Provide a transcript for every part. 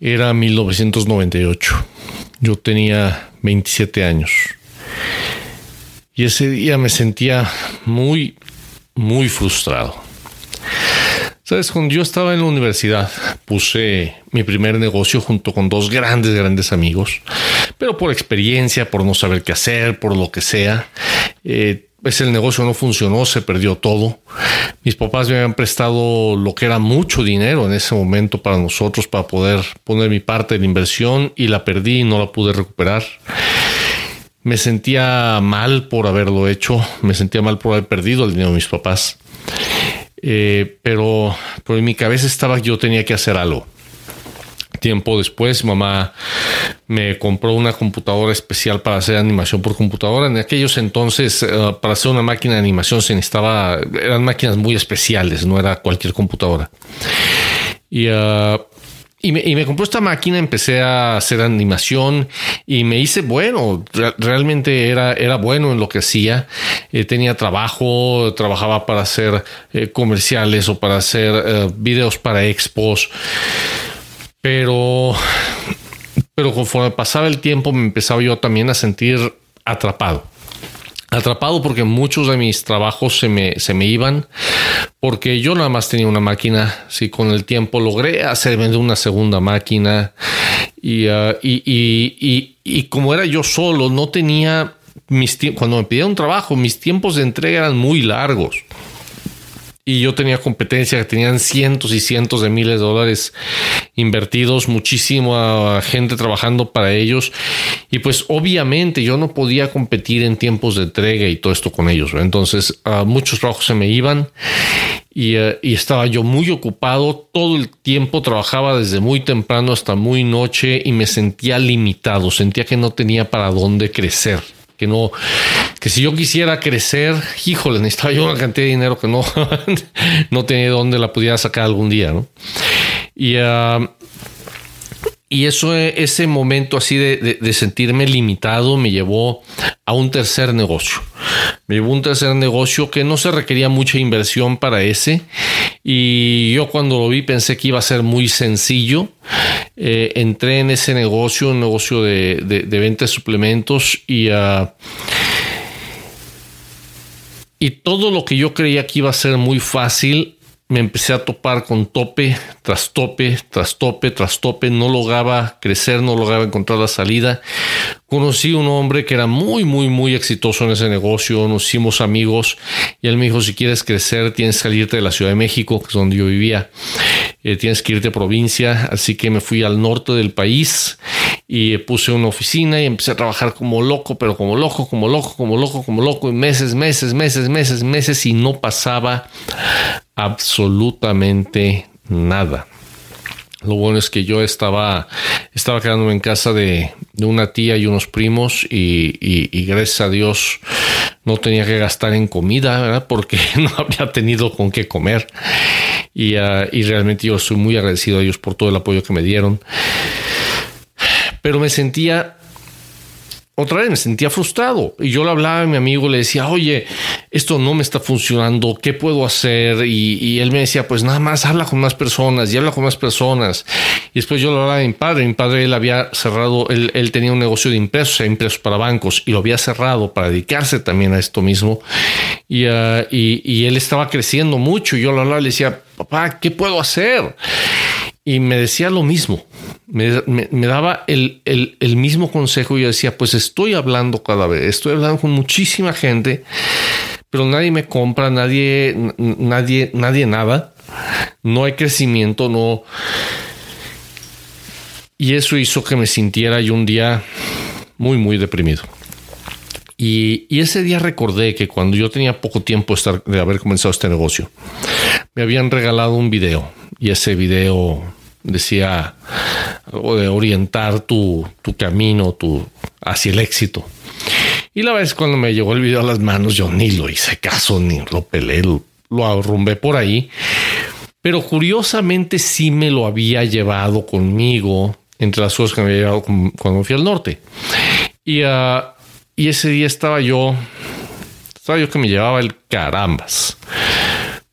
Era 1998. Yo tenía 27 años. Y ese día me sentía muy, muy frustrado. Sabes, cuando yo estaba en la universidad, puse mi primer negocio junto con dos grandes, grandes amigos, pero por experiencia, por no saber qué hacer, por lo que sea, eh, pues el negocio no funcionó, se perdió todo. Mis papás me habían prestado lo que era mucho dinero en ese momento para nosotros, para poder poner mi parte de la inversión y la perdí y no la pude recuperar. Me sentía mal por haberlo hecho, me sentía mal por haber perdido el dinero de mis papás. Eh, pero, pero en mi cabeza estaba que yo tenía que hacer algo. Tiempo después, mamá me compró una computadora especial para hacer animación por computadora. En aquellos entonces, eh, para hacer una máquina de animación se necesitaba, eran máquinas muy especiales, no era cualquier computadora. Y, uh, y me, compró esta máquina, empecé a hacer animación y me hice bueno. realmente era, era bueno en lo que hacía. Eh, tenía trabajo, trabajaba para hacer eh, comerciales o para hacer eh, videos para expos. Pero, pero conforme pasaba el tiempo me empezaba yo también a sentir atrapado atrapado porque muchos de mis trabajos se me, se me iban porque yo nada más tenía una máquina. Si con el tiempo logré hacerme una segunda máquina y, uh, y, y, y, como era yo solo, no tenía mis cuando me pedía un trabajo, mis tiempos de entrega eran muy largos y yo tenía competencia que tenían cientos y cientos de miles de dólares invertidos, muchísima gente trabajando para ellos y pues obviamente yo no podía competir en tiempos de entrega y todo esto con ellos. Entonces muchos trabajos se me iban eh, y, estaba yo muy ocupado todo el tiempo, trabajaba desde muy temprano hasta muy noche y me sentía limitado, sentía que no tenía para dónde crecer que no, que si yo quisiera crecer, híjole, necesitaba yo una cantidad de dinero que no, no tenía dónde la pudiera sacar algún día, ¿no? Y, uh, y eso, ese momento así de, de, sentirme limitado me llevó a un tercer negocio. Me llevó a un tercer negocio que no se requería mucha inversión para ese. Y yo cuando lo vi pensé que iba a ser muy sencillo. Eh, entré en ese negocio, un negocio de, de venta de suplementos y... Uh, y todo lo que yo creía que iba a ser muy fácil me empecé a topar con tope tras tope, tras tope, tras tope. No lograba crecer, no lograba encontrar la salida. Conocí un hombre que era muy, muy, muy exitoso en ese negocio. Nos hicimos amigos y él me dijo, si quieres crecer, tienes que salirte de la Ciudad de México, que es donde yo vivía. Eh, tienes que irte a provincia. Así que me fui al norte del país y puse una oficina y empecé a trabajar como loco, pero como loco, como loco, como loco, como loco, y meses, meses, meses, meses, meses, y no pasaba absolutamente nada. Lo bueno es que yo estaba, estaba quedándome en casa de, una tía y unos primos y, gracias a Dios no tenía que gastar en comida, ¿verdad? Porque no había tenido con qué comer. Y, ah, y realmente yo estoy muy agradecido a ellos por todo el apoyo que me dieron. Pero me sentía otra vez me sentía frustrado y yo le hablaba a mi amigo, le decía, oye, esto no me está funcionando, ¿qué puedo hacer? Y, él me decía, pues nada más habla con más personas y habla con más personas. Y después yo le hablaba a mi padre, mi padre él había cerrado, él, tenía un negocio de impresos, impresos para bancos y lo había cerrado para dedicarse también a esto mismo. Y, uh, y, él estaba creciendo mucho y yo le hablaba le decía, papá, ¿qué puedo hacer? Y me decía lo mismo, me, daba el, mismo consejo y yo decía, pues estoy hablando cada vez, estoy hablando con muchísima gente, pero nadie me compra, nadie, nadie, nadie nada, no hay crecimiento, no. Y eso hizo que me sintiera yo un día muy, muy deprimido. Y, y, ese día recordé que cuando yo tenía poco tiempo de haber comenzado este negocio, me habían regalado un video y ese video decía orientar tu, tu camino tu, hacia el éxito. Y la vez cuando me llegó el video a las manos, yo ni lo hice caso, ni lo pelé, lo, arrumbé por ahí. Pero curiosamente sí me lo había llevado conmigo entre las cosas que me había llevado cuando fui al norte. Y, ah, y ese día estaba yo, estaba yo que me llevaba el carambas.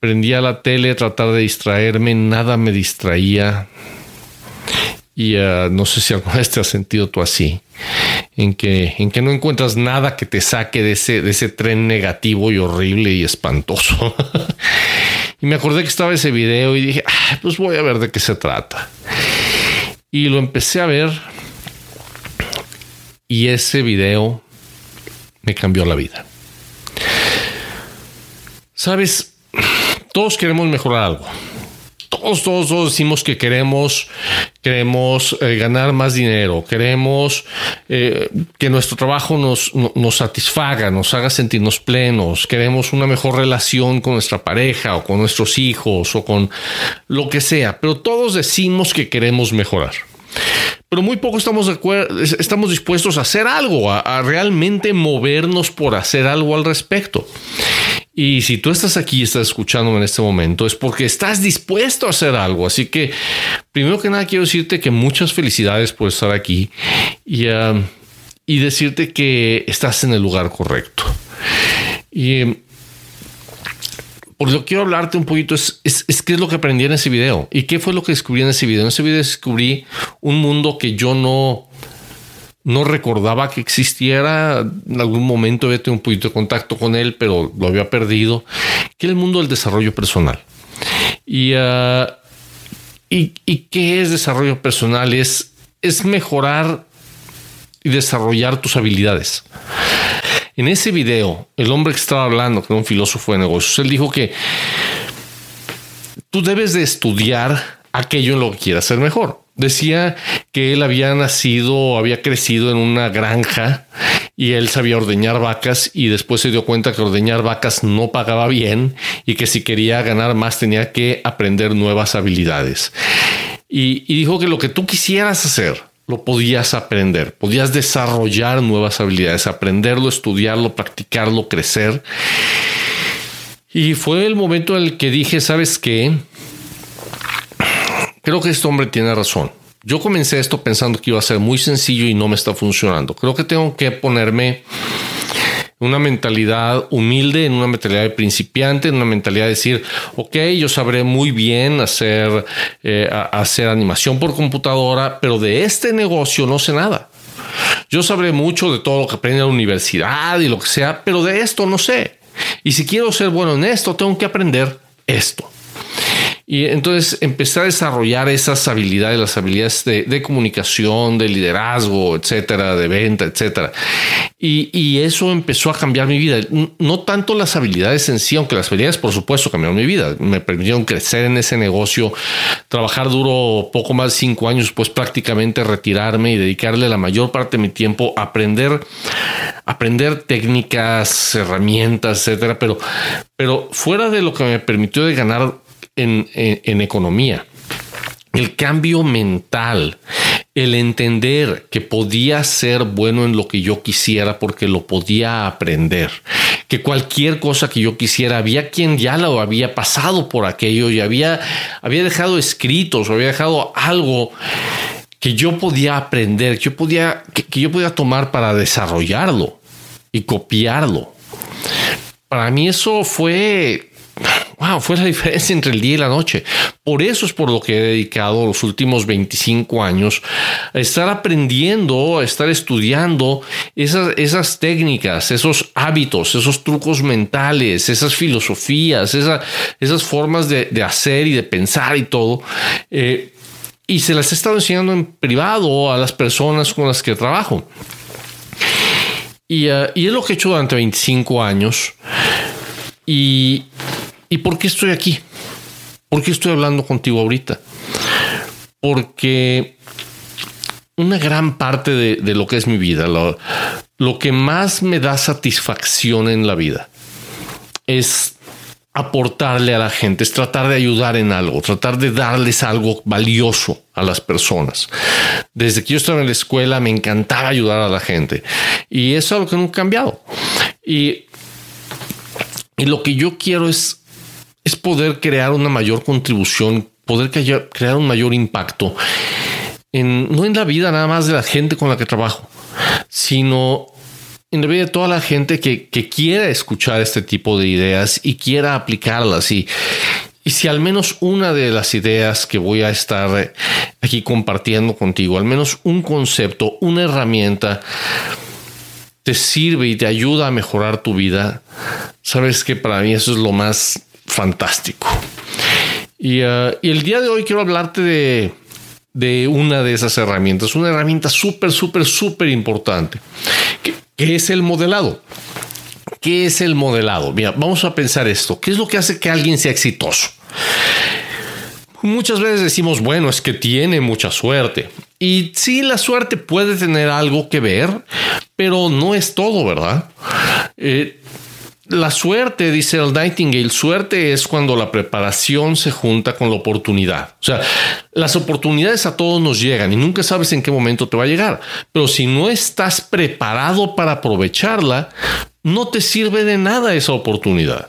Prendía la tele, tratar de distraerme, nada me distraía. Y uh, no sé si alguna vez te has sentido tú así, en que, en que no encuentras nada que te saque de ese, de ese tren negativo y horrible y espantoso. y me acordé que estaba ese video y dije, ah, pues voy a ver de qué se trata. Y lo empecé a ver y ese video me cambió la vida. Sabes, todos queremos mejorar algo. Todos, todos, todos decimos que queremos, queremos eh, ganar más dinero, queremos eh, que nuestro trabajo nos, nos satisfaga, nos haga sentirnos plenos, queremos una mejor relación con nuestra pareja o con nuestros hijos o con lo que sea, pero todos decimos que queremos mejorar pero muy poco estamos, estamos dispuestos a hacer algo, a, realmente movernos por hacer algo al respecto. Y si tú estás aquí y estás escuchándome en este momento, es porque estás dispuesto a hacer algo. Así que, primero que nada, quiero decirte que muchas felicidades por estar aquí y, um, y decirte que estás en el lugar correcto. Y um, por lo que quiero hablarte un poquito es, es, qué es lo que aprendí en ese video y qué fue lo que descubrí en ese video. En ese video descubrí un mundo que yo no, no recordaba que existiera. En algún momento había tenido un poquito de contacto con él, pero lo había perdido, que el mundo del desarrollo personal. Y, uh, y, y, qué es desarrollo personal? Es, es mejorar y desarrollar tus habilidades. En ese video, el hombre que estaba hablando, que era un filósofo de negocios, él dijo que tú debes de estudiar aquello en lo que quieras ser mejor. Decía que él había nacido, había crecido en una granja y él sabía ordeñar vacas y después se dio cuenta que ordeñar vacas no pagaba bien y que si quería ganar más tenía que aprender nuevas habilidades. Y, y dijo que lo que tú quisieras hacer, lo podías aprender, podías desarrollar nuevas habilidades, aprenderlo, estudiarlo, practicarlo, crecer. Y fue el momento en el que dije, ¿sabes qué? Creo que este hombre tiene razón. Yo comencé esto pensando que iba a ser muy sencillo y no me está funcionando. Creo que tengo que ponerme una mentalidad humilde, en una mentalidad de principiante, en una mentalidad de decir, ok, yo sabré muy bien hacer, eh, hacer animación por computadora, pero de este negocio no sé nada. Yo sabré mucho de todo lo que aprende en la universidad y lo que sea, pero de esto no sé. Y si quiero ser bueno en esto, tengo que aprender esto. Y entonces empecé a desarrollar esas habilidades, las habilidades de, comunicación, de liderazgo, etcétera, de venta, etcétera. Y, y, eso empezó a cambiar mi vida. No tanto las habilidades en sí, aunque las habilidades, por supuesto, cambiaron mi vida. Me permitieron crecer en ese negocio, trabajar duro poco más de cinco años, pues prácticamente retirarme y dedicarle la mayor parte de mi tiempo a aprender, aprender técnicas, herramientas, etcétera. Pero, pero fuera de lo que me permitió de ganar en, economía. El cambio mental, el entender que podía ser bueno en lo que yo quisiera porque lo podía aprender, que cualquier cosa que yo quisiera, había quien ya lo había pasado por aquello y había, había dejado escritos, había dejado algo que yo podía aprender, que yo podía, que yo podía tomar para desarrollarlo y copiarlo. Para mí eso fue wow, fue la diferencia entre el día y la noche. Por eso es por lo que he dedicado los últimos 25 años a estar aprendiendo, a estar estudiando esas, esas técnicas, esos hábitos, esos trucos mentales, esas filosofías, esas formas de, hacer y de pensar y todo. Eh, y se las he estado enseñando en privado a las personas con las que trabajo. Y, uh, y es lo que he hecho durante 25 años. Y, ¿Y por qué estoy aquí? ¿Por qué estoy hablando contigo ahorita? Porque una gran parte de, lo que es mi vida, lo, lo que más me da satisfacción en la vida es aportarle a la gente, es tratar de ayudar en algo, tratar de darles algo valioso a las personas. Desde que yo estaba en la escuela me encantaba ayudar a la gente y eso es algo que no ha cambiado. Y, y lo que yo quiero es es poder crear una mayor contribución, poder crear un mayor impacto, en, no en la vida nada más de la gente con la que trabajo, sino en la vida de toda la gente que, quiera escuchar este tipo de ideas y quiera aplicarlas. Y, y si al menos una de las ideas que voy a estar eh, aquí compartiendo contigo, al menos un concepto, una herramienta, te sirve y te ayuda a mejorar tu vida, sabes que para mí eso es lo más fantástico. Y, uh, y el día de hoy quiero hablarte de, una de esas herramientas, una herramienta súper, súper, súper importante, que, que es el modelado. ¿Qué es el modelado? Mira, vamos a pensar esto. ¿Qué es lo que hace que alguien sea exitoso? Muchas veces decimos, bueno, es que tiene mucha suerte. Y sí, la suerte puede tener algo que ver, pero no es todo, ¿verdad? Eh, la suerte, dice el Nightingale, suerte es cuando la preparación se junta con la oportunidad. O sea, las oportunidades a todos nos llegan y nunca sabes en qué momento te va a llegar. Pero si no estás preparado para aprovecharla, no te sirve de nada esa oportunidad.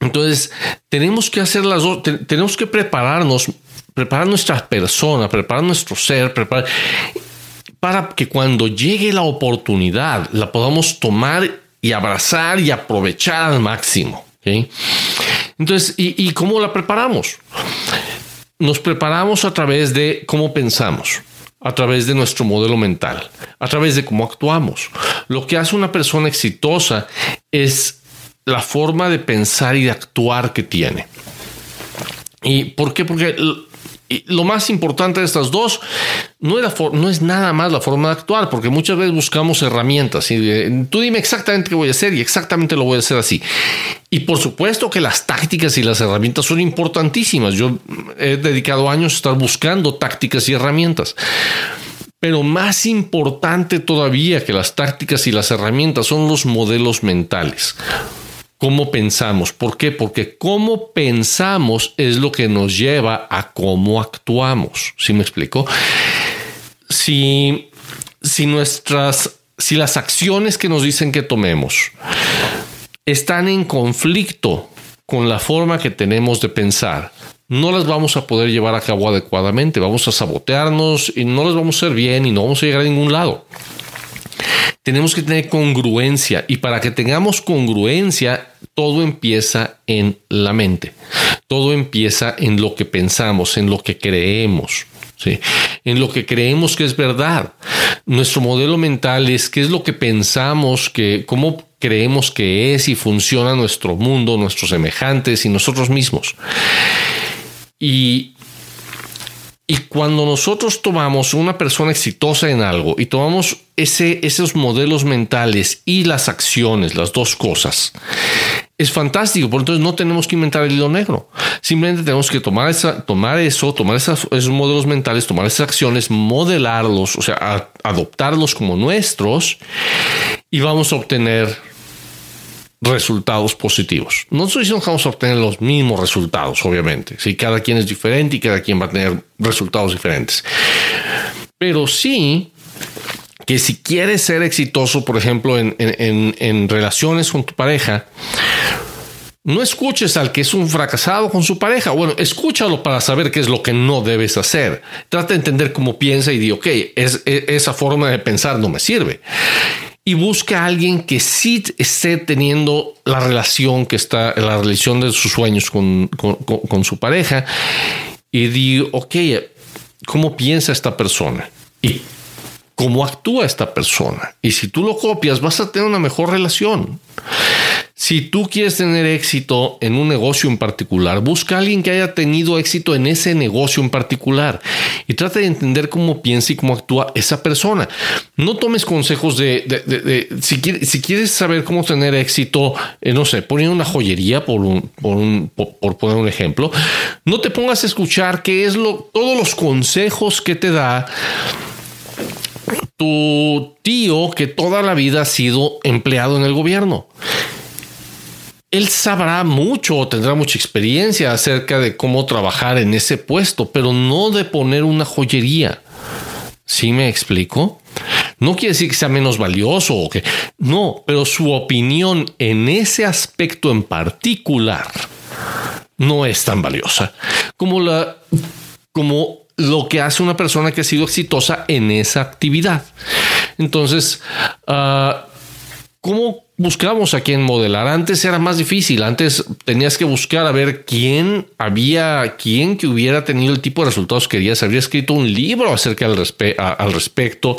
Entonces, tenemos que hacer las dos, tenemos que prepararnos, preparar nuestra persona, preparar nuestro ser, preparar para que cuando llegue la oportunidad la podamos tomar y abrazar y aprovechar al máximo. Entonces, ¿y, ¿y cómo la preparamos? Nos preparamos a través de cómo pensamos a través de nuestro modelo mental, a través de cómo actuamos. Lo que hace una persona exitosa es la forma de pensar y de actuar que tiene. ¿Y por qué? Porque lo más importante de estas dos no es, no es nada más la forma de actuar, porque muchas veces buscamos herramientas y tú dime exactamente qué voy a hacer y exactamente lo voy a hacer así. Y por supuesto que las tácticas y las herramientas son importantísimas. Yo he dedicado años a estar buscando tácticas y herramientas. Pero más importante todavía que las tácticas y las herramientas son los modelos mentales cómo pensamos. ¿Por qué? Porque cómo pensamos es lo que nos lleva a cómo actuamos. ¿Sí me explico? Si, si nuestras, si las acciones que nos dicen que tomemos están en conflicto con la forma que tenemos de pensar, no las vamos a poder llevar a cabo adecuadamente, vamos a sabotearnos y no las vamos a hacer bien y no vamos a llegar a ningún lado. Tenemos que tener congruencia y para que tengamos congruencia, todo empieza en la mente. Todo empieza en lo que pensamos, en lo que creemos. ¿sí? En lo que creemos que es verdad. Nuestro modelo mental es qué es lo que pensamos, que, cómo creemos que es y funciona nuestro mundo, nuestros semejantes y nosotros mismos. Y y cuando nosotros tomamos una persona exitosa en algo y tomamos ese, esos modelos mentales y las acciones, las dos cosas, es fantástico. Por entonces no tenemos que inventar el hilo negro. Simplemente tenemos que tomar, esa, tomar eso, tomar esos modelos mentales, tomar esas acciones, modelarlos, o sea, adoptarlos como nuestros y vamos a obtener resultados positivos. No estoy diciendo que vamos a obtener los mismos resultados, obviamente. Si cada quien es diferente y cada quien va a tener resultados diferentes. Pero sí que si quieres ser exitoso, por ejemplo, en, en relaciones con tu pareja, no escuches al que es un fracasado con su pareja. Bueno, escúchalo para saber qué es lo que no debes hacer. Trata de entender cómo piensa y di, ok, es, e, esa forma de pensar no me sirve y busca a alguien que sí esté teniendo la relación que está, la relación de sus sueños con, con, su pareja y digo, ok, ¿cómo piensa esta persona? Y cómo actúa esta persona. Y si tú lo copias, vas a tener una mejor relación. Si tú quieres tener éxito en un negocio en particular, busca a alguien que haya tenido éxito en ese negocio en particular y trata de entender cómo piensa y cómo actúa esa persona. No tomes consejos de, si, quieres, saber cómo tener éxito, eh, no sé, poniendo una joyería por, por, poner un ejemplo, no te pongas a escuchar qué es lo, todos los consejos que te da tu tío que toda la vida ha sido empleado en el gobierno él sabrá mucho o tendrá mucha experiencia acerca de cómo trabajar en ese puesto, pero no de poner una joyería. ¿Sí me explico? No quiere decir que sea menos valioso o que no, pero su opinión en ese aspecto en particular no es tan valiosa como la como lo que hace una persona que ha sido exitosa en esa actividad. Entonces, uh, ¿cómo buscamos a quién modelar. Antes era más difícil. Antes tenías que buscar a ver quién había, quién que hubiera tenido el tipo de resultados que querías. Habría escrito un libro acerca al, al respecto.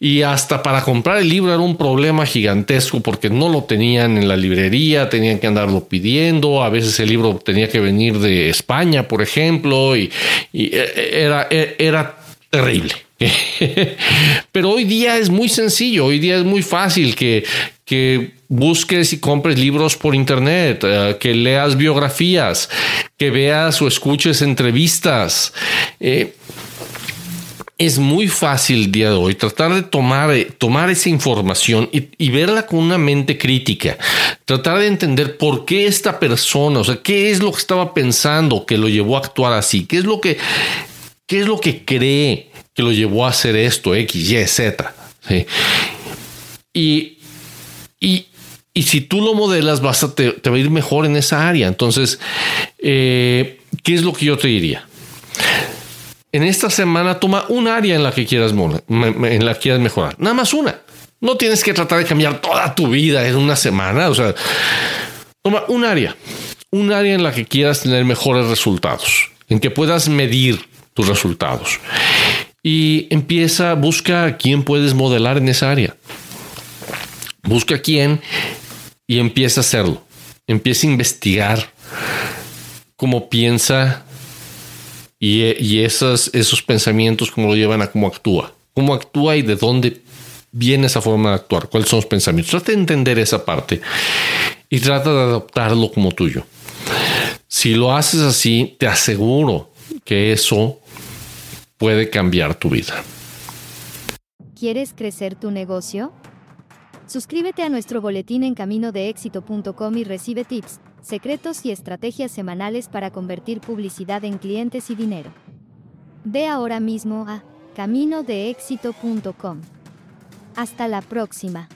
Y hasta para comprar el libro era un problema gigantesco porque no lo tenían en la librería, tenían que andarlo pidiendo. A veces el libro tenía que venir de España, por ejemplo, y, y e, era, e, era terrible. Pero hoy día es muy sencillo, hoy día es muy fácil que, que busques y compres libros por internet, eh, que leas biografías, que veas o escuches entrevistas. Eh, es muy fácil el día de hoy tratar de tomar, eh, tomar esa información y, verla con una mente crítica, tratar de entender por qué esta persona, o sea, qué es lo que estaba pensando que lo llevó a actuar así, qué es lo que, qué es lo que cree que lo llevó a hacer esto, X, Y, Z. Y, y, y, si tú lo modelas, vas a te, va a ir mejor en esa área. Entonces, eh, ¿qué es lo que yo te diría? En esta semana toma un área en la que quieras, en la que quieras mejorar. Nada más una. No tienes que tratar de cambiar toda tu vida en una semana. O sea, toma un área. Un área en la que quieras tener mejores resultados. En que puedas medir tus resultados y empieza, busca a quién puedes modelar en esa área. Busca quién y empieza a hacerlo. Empieza a investigar cómo piensa y, y esos, esos pensamientos, cómo lo llevan a cómo actúa. Cómo actúa y de dónde viene esa forma de actuar, cuáles son los pensamientos. Trata de entender esa parte y trata de adoptarlo como tuyo. Si lo haces así, te aseguro que eso puede cambiar tu vida. ¿Quieres crecer tu negocio? Suscríbete a nuestro boletín en caminodeéxito.com y recibe tips, secretos y estrategias semanales para convertir publicidad en clientes y dinero. Ve ahora mismo a caminodeéxito.com. Hasta la próxima.